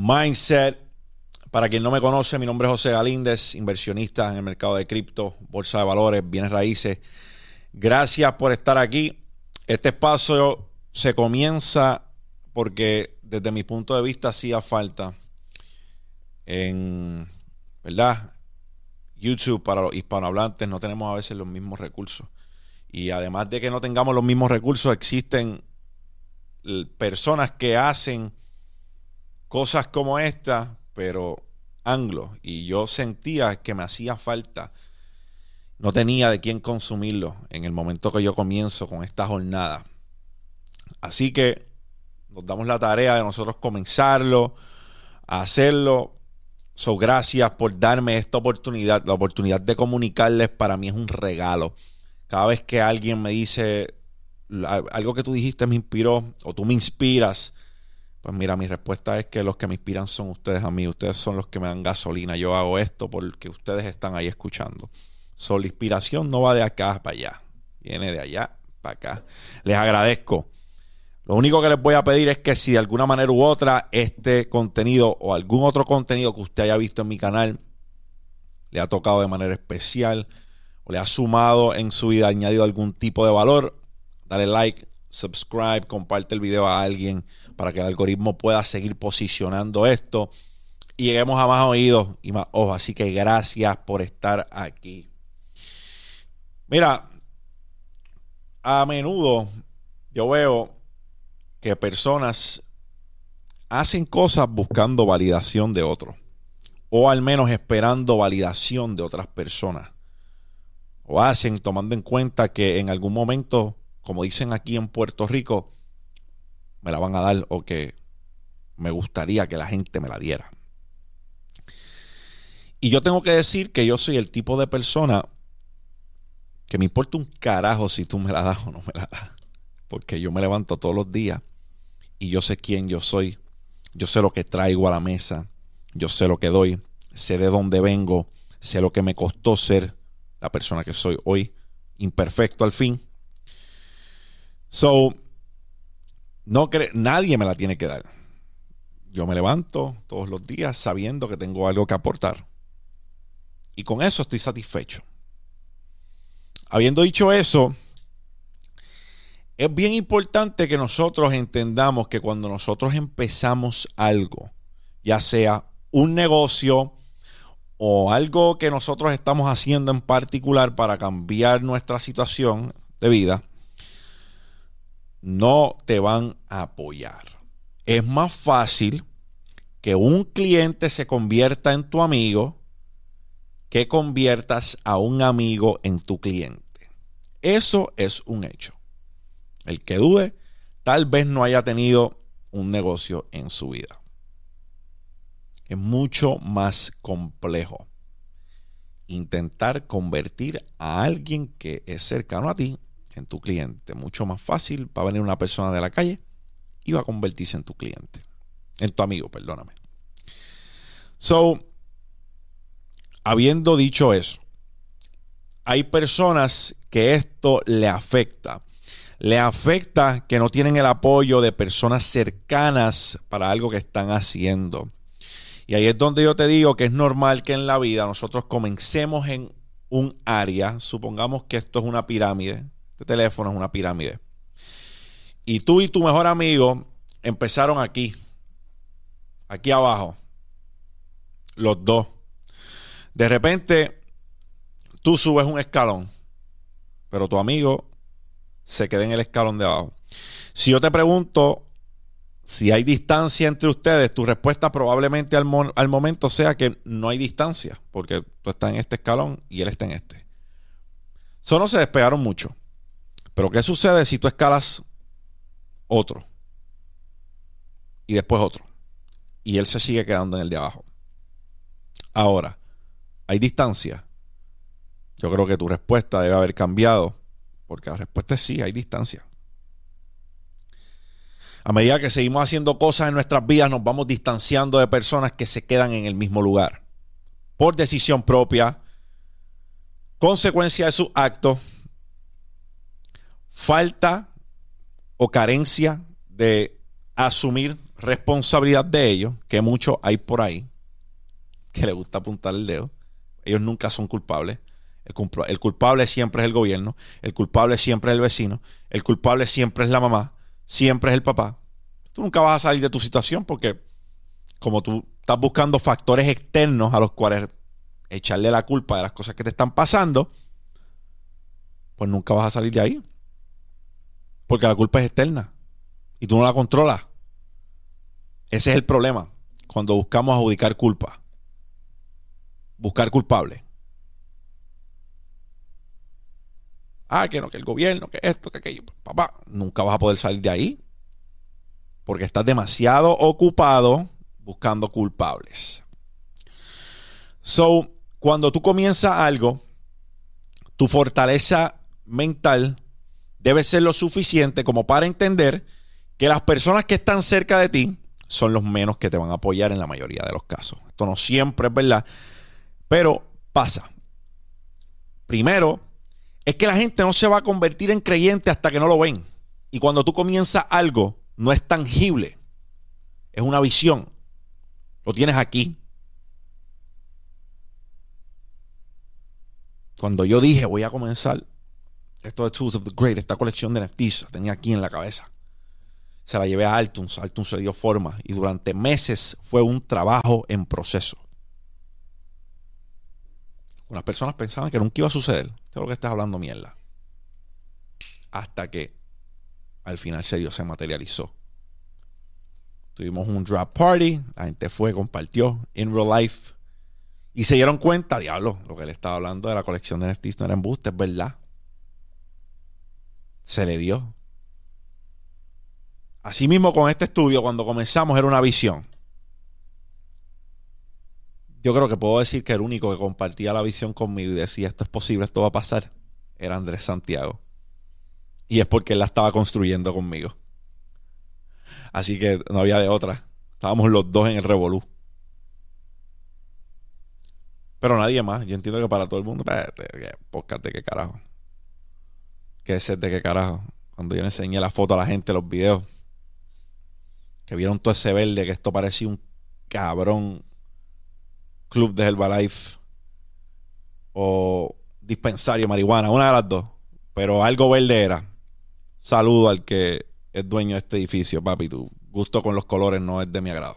Mindset. Para quien no me conoce, mi nombre es José Galíndez, inversionista en el mercado de cripto, bolsa de valores, bienes raíces. Gracias por estar aquí. Este espacio se comienza porque desde mi punto de vista hacía falta en, ¿verdad? YouTube para los hispanohablantes no tenemos a veces los mismos recursos. Y además de que no tengamos los mismos recursos, existen personas que hacen cosas como esta, pero anglo. Y yo sentía que me hacía falta. No tenía de quién consumirlo en el momento que yo comienzo con esta jornada. Así que nos damos la tarea de nosotros comenzarlo, hacerlo. So, gracias por darme esta oportunidad. La oportunidad de comunicarles para mí es un regalo. Cada vez que alguien me dice algo que tú dijiste me inspiró o tú me inspiras, pues mira, mi respuesta es que los que me inspiran son ustedes a mí. Ustedes son los que me dan gasolina. Yo hago esto porque ustedes están ahí escuchando. So, la inspiración no va de acá para allá. Viene de allá para acá. Les agradezco. Lo único que les voy a pedir es que si de alguna manera u otra este contenido o algún otro contenido que usted haya visto en mi canal le ha tocado de manera especial o le ha sumado en su vida, añadido algún tipo de valor, dale like, subscribe, comparte el video a alguien para que el algoritmo pueda seguir posicionando esto y lleguemos a más oídos y más ojos. Así que gracias por estar aquí. Mira, a menudo yo veo que personas hacen cosas buscando validación de otros, o al menos esperando validación de otras personas, o hacen tomando en cuenta que en algún momento, como dicen aquí en Puerto Rico, me la van a dar o que me gustaría que la gente me la diera. Y yo tengo que decir que yo soy el tipo de persona que me importa un carajo si tú me la das o no me la das. Porque yo me levanto todos los días y yo sé quién yo soy. Yo sé lo que traigo a la mesa. Yo sé lo que doy. Sé de dónde vengo. Sé lo que me costó ser la persona que soy hoy. Imperfecto al fin. So, no nadie me la tiene que dar. Yo me levanto todos los días sabiendo que tengo algo que aportar. Y con eso estoy satisfecho. Habiendo dicho eso, es bien importante que nosotros entendamos que cuando nosotros empezamos algo, ya sea un negocio o algo que nosotros estamos haciendo en particular para cambiar nuestra situación de vida, no te van a apoyar. Es más fácil que un cliente se convierta en tu amigo que conviertas a un amigo en tu cliente. Eso es un hecho. El que dude, tal vez no haya tenido un negocio en su vida. Es mucho más complejo intentar convertir a alguien que es cercano a ti en tu cliente. Mucho más fácil va a venir una persona de la calle y va a convertirse en tu cliente. En tu amigo, perdóname. So, habiendo dicho eso, hay personas que esto le afecta le afecta que no tienen el apoyo de personas cercanas para algo que están haciendo. Y ahí es donde yo te digo que es normal que en la vida nosotros comencemos en un área, supongamos que esto es una pirámide, este teléfono es una pirámide, y tú y tu mejor amigo empezaron aquí, aquí abajo, los dos. De repente, tú subes un escalón, pero tu amigo se quede en el escalón de abajo. Si yo te pregunto si hay distancia entre ustedes, tu respuesta probablemente al, momento sea que no hay distancia, porque tú estás en este escalón y él está en este. Solo se despegaron mucho. Pero ¿qué sucede si tú escalas otro? Y después otro. Y él se sigue quedando en el de abajo. Ahora, ¿hay distancia? Yo creo que tu respuesta debe haber cambiado porque la respuesta es sí, hay distancia. A medida que seguimos haciendo cosas en nuestras vidas, nos vamos distanciando de personas que se quedan en el mismo lugar. Por decisión propia, consecuencia de su acto, falta o carencia de asumir responsabilidad de ellos, que mucho hay por ahí, que le gusta apuntar el dedo. Ellos nunca son culpables. El, culpable siempre es el gobierno, el culpable siempre es el vecino, el culpable siempre es la mamá, siempre es el papá. Tú nunca vas a salir de tu situación porque como tú estás buscando factores externos a los cuales echarle la culpa de las cosas que te están pasando, pues nunca vas a salir de ahí. Porque la culpa es externa y tú no la controlas. Ese es el problema cuando buscamos adjudicar culpa. Buscar culpable. Ah, que no, que el gobierno, que esto, que aquello. Papá, nunca vas a poder salir de ahí. Porque estás demasiado ocupado buscando culpables. So, cuando tú comienzas algo, tu fortaleza mental debe ser lo suficiente como para entender que las personas que están cerca de ti son los menos que te van a apoyar en la mayoría de los casos. Esto no siempre es verdad, pero pasa. Primero, es que la gente no se va a convertir en creyente hasta que no lo ven. Y cuando tú comienzas algo, no es tangible, es una visión. Lo tienes aquí. Cuando yo dije voy a comenzar esto de Tools of the Great, esta colección de NFTs, tenía aquí en la cabeza. Se la llevé a Altuns, Altuns se dio forma y durante meses fue un trabajo en proceso. Unas personas pensaban que nunca iba a suceder. Esto es lo que estás hablando, mierda. Hasta que al final se dio, se materializó. Tuvimos un drop party, la gente fue, compartió in real life. Y se dieron cuenta, diablo, lo que le estaba hablando de la colección de NFTs no era embuste, es verdad. Se le dio. Asimismo, con este estudio, cuando comenzamos, era una visión yo creo que puedo decir que el único que compartía la visión conmigo y decía esto es posible, esto va a pasar, era Andrés Santiago. Y es porque él la estaba construyendo conmigo. Así que no había de otra. Estábamos los dos en el revolú. Pero nadie más. Yo entiendo que para todo el mundo, podcast de qué carajo. ¿Qué es de qué carajo? Cuando yo le enseñé la foto a la gente, los videos, que vieron todo ese verde, que esto parecía un cabrón club de Herbalife o dispensario marihuana, una de las dos. Pero algo verde era. Saludo al que es dueño de este edificio, papi. Tu gusto con los colores no es de mi agrado.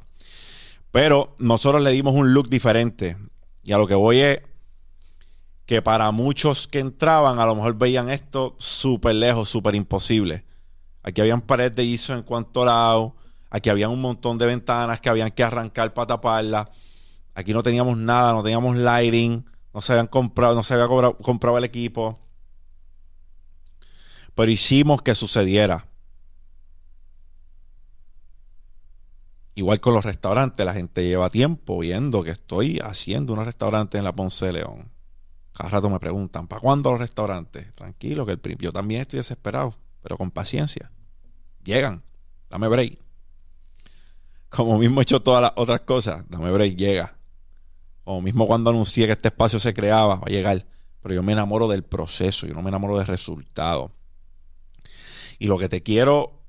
Pero nosotros le dimos un look diferente. Y a lo que voy es que para muchos que entraban, a lo mejor veían esto súper lejos, súper imposible. Aquí habían paredes de ISO en cuanto lado. Aquí había un montón de ventanas que habían que arrancar para taparlas. Aquí no teníamos nada, no teníamos lighting, no se habían comprado, no se había comprado el equipo. Pero hicimos que sucediera. Igual con los restaurantes, la gente lleva tiempo viendo que estoy haciendo unos restaurantes en la Ponce de León. Cada rato me preguntan, ¿para cuándo los restaurantes? Tranquilo, que el yo también estoy desesperado, pero con paciencia. Llegan, dame break. Como mismo he hecho todas las otras cosas, dame break, llega. O mismo cuando anuncié que este espacio se creaba, va a llegar. Pero yo me enamoro del proceso, yo no me enamoro del resultado. Y lo que te quiero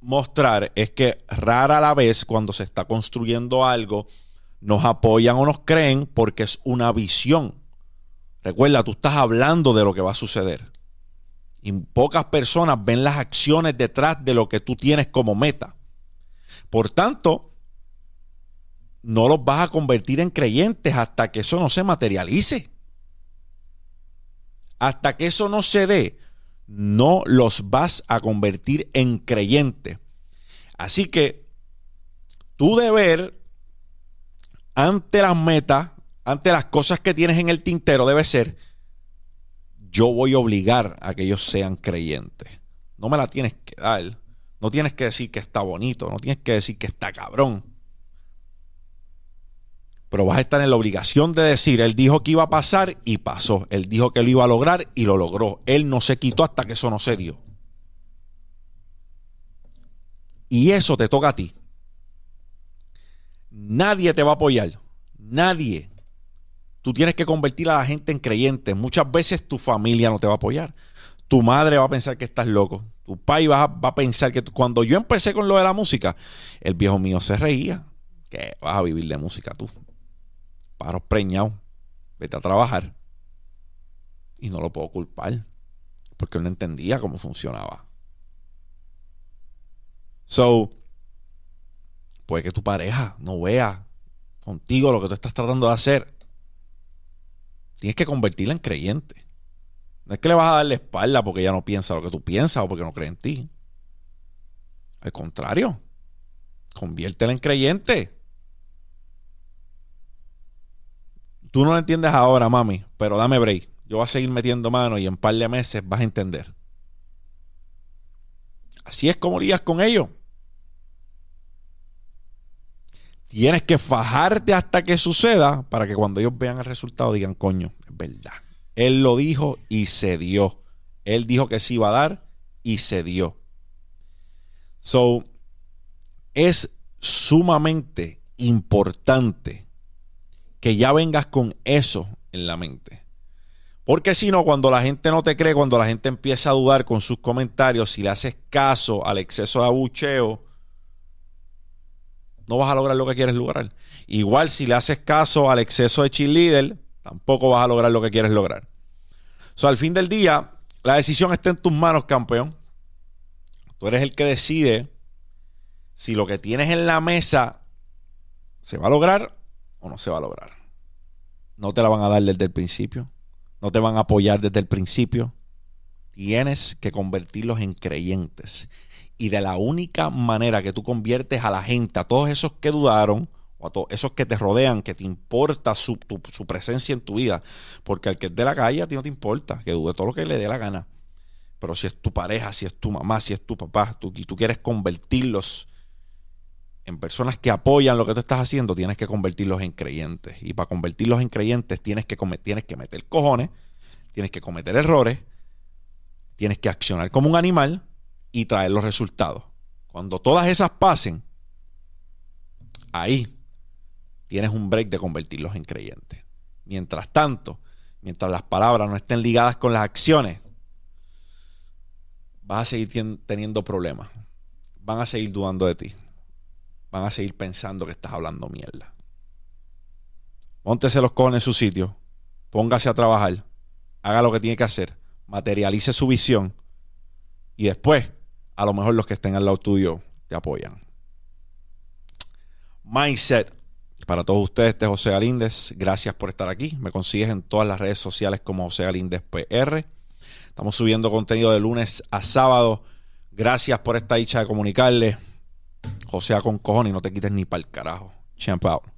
mostrar es que rara la vez cuando se está construyendo algo, nos apoyan o nos creen porque es una visión. Recuerda, tú estás hablando de lo que va a suceder. Y pocas personas ven las acciones detrás de lo que tú tienes como meta. Por tanto, no los vas a convertir en creyentes hasta que eso no se materialice. Hasta que eso no se dé, no los vas a convertir en creyentes. Así que tu deber ante las metas, ante las cosas que tienes en el tintero debe ser, yo voy a obligar a que ellos sean creyentes. No me la tienes que dar. No tienes que decir que está bonito, no tienes que decir que está cabrón pero vas a estar en la obligación de decir, él dijo que iba a pasar y pasó, él dijo que lo iba a lograr y lo logró, él no se quitó hasta que eso no se dio. Y eso te toca a ti. Nadie te va a apoyar, nadie. Tú tienes que convertir a la gente en creyentes. Muchas veces tu familia no te va a apoyar. Tu madre va a pensar que estás loco. Tu país va, a pensar que cuando yo empecé con lo de la música, el viejo mío se reía. Que vas a vivir de música tú. Paros preñados. Vete a trabajar. Y no lo puedo culpar. Porque él no entendía cómo funcionaba. So, puede que tu pareja no vea contigo lo que tú estás tratando de hacer. Tienes que convertirla en creyente. No es que le vas a dar la espalda porque ella no piensa lo que tú piensas o porque no cree en ti. Al contrario, conviértela en creyente. Tú no lo entiendes ahora, mami, pero dame break. Yo voy a seguir metiendo mano y en par de meses vas a entender. Así es como lidias con ellos. Tienes que fajarte hasta que suceda para que cuando ellos vean el resultado digan, coño, es verdad. Él lo dijo y se dio. Él dijo que se iba a dar y se dio. So, es sumamente importante que ya vengas con eso en la mente. Porque si no, cuando la gente no te cree, cuando la gente empieza a dudar con sus comentarios, si le haces caso al exceso de abucheo, no vas a lograr lo que quieres lograr. Igual si le haces caso al exceso de cheerleader, tampoco vas a lograr lo que quieres lograr. O sea, al fin del día, la decisión está en tus manos, campeón. Tú eres el que decide si lo que tienes en la mesa se va a lograr o no se va a lograr. No te la van a dar desde el principio. No te van a apoyar desde el principio. Tienes que convertirlos en creyentes. Y de la única manera que tú conviertes a la gente, a todos esos que dudaron, o a todos esos que te rodean, que te importa su, presencia en tu vida, porque al que es de la calle a ti no te importa, que dude todo lo que le dé la gana. Pero si es tu pareja, si es tu mamá, si es tu papá, tú, y tú quieres convertirlos en personas que apoyan lo que tú estás haciendo, tienes que convertirlos en creyentes. Y para convertirlos en creyentes tienes que, tienes que meter cojones, tienes que cometer errores, tienes que accionar como un animal y traer los resultados. Cuando todas esas pasen, ahí tienes un break de convertirlos en creyentes. Mientras tanto, mientras las palabras no estén ligadas con las acciones, vas a seguir teniendo problemas. Van a seguir dudando de ti. Van a seguir pensando que estás hablando mierda. Póntese los cojones en su sitio. Póngase a trabajar. Haga lo que tiene que hacer. Materialice su visión. Y después a lo mejor los que estén al lado tuyo te apoyan. Mindset. Para todos ustedes, este es José Galíndez. Gracias por estar aquí. Me consigues en todas las redes sociales como José Galíndez PR. Estamos subiendo contenido de lunes a sábado. Gracias por esta dicha de comunicarle. José con cojones no te quites ni para el carajo. Champ out.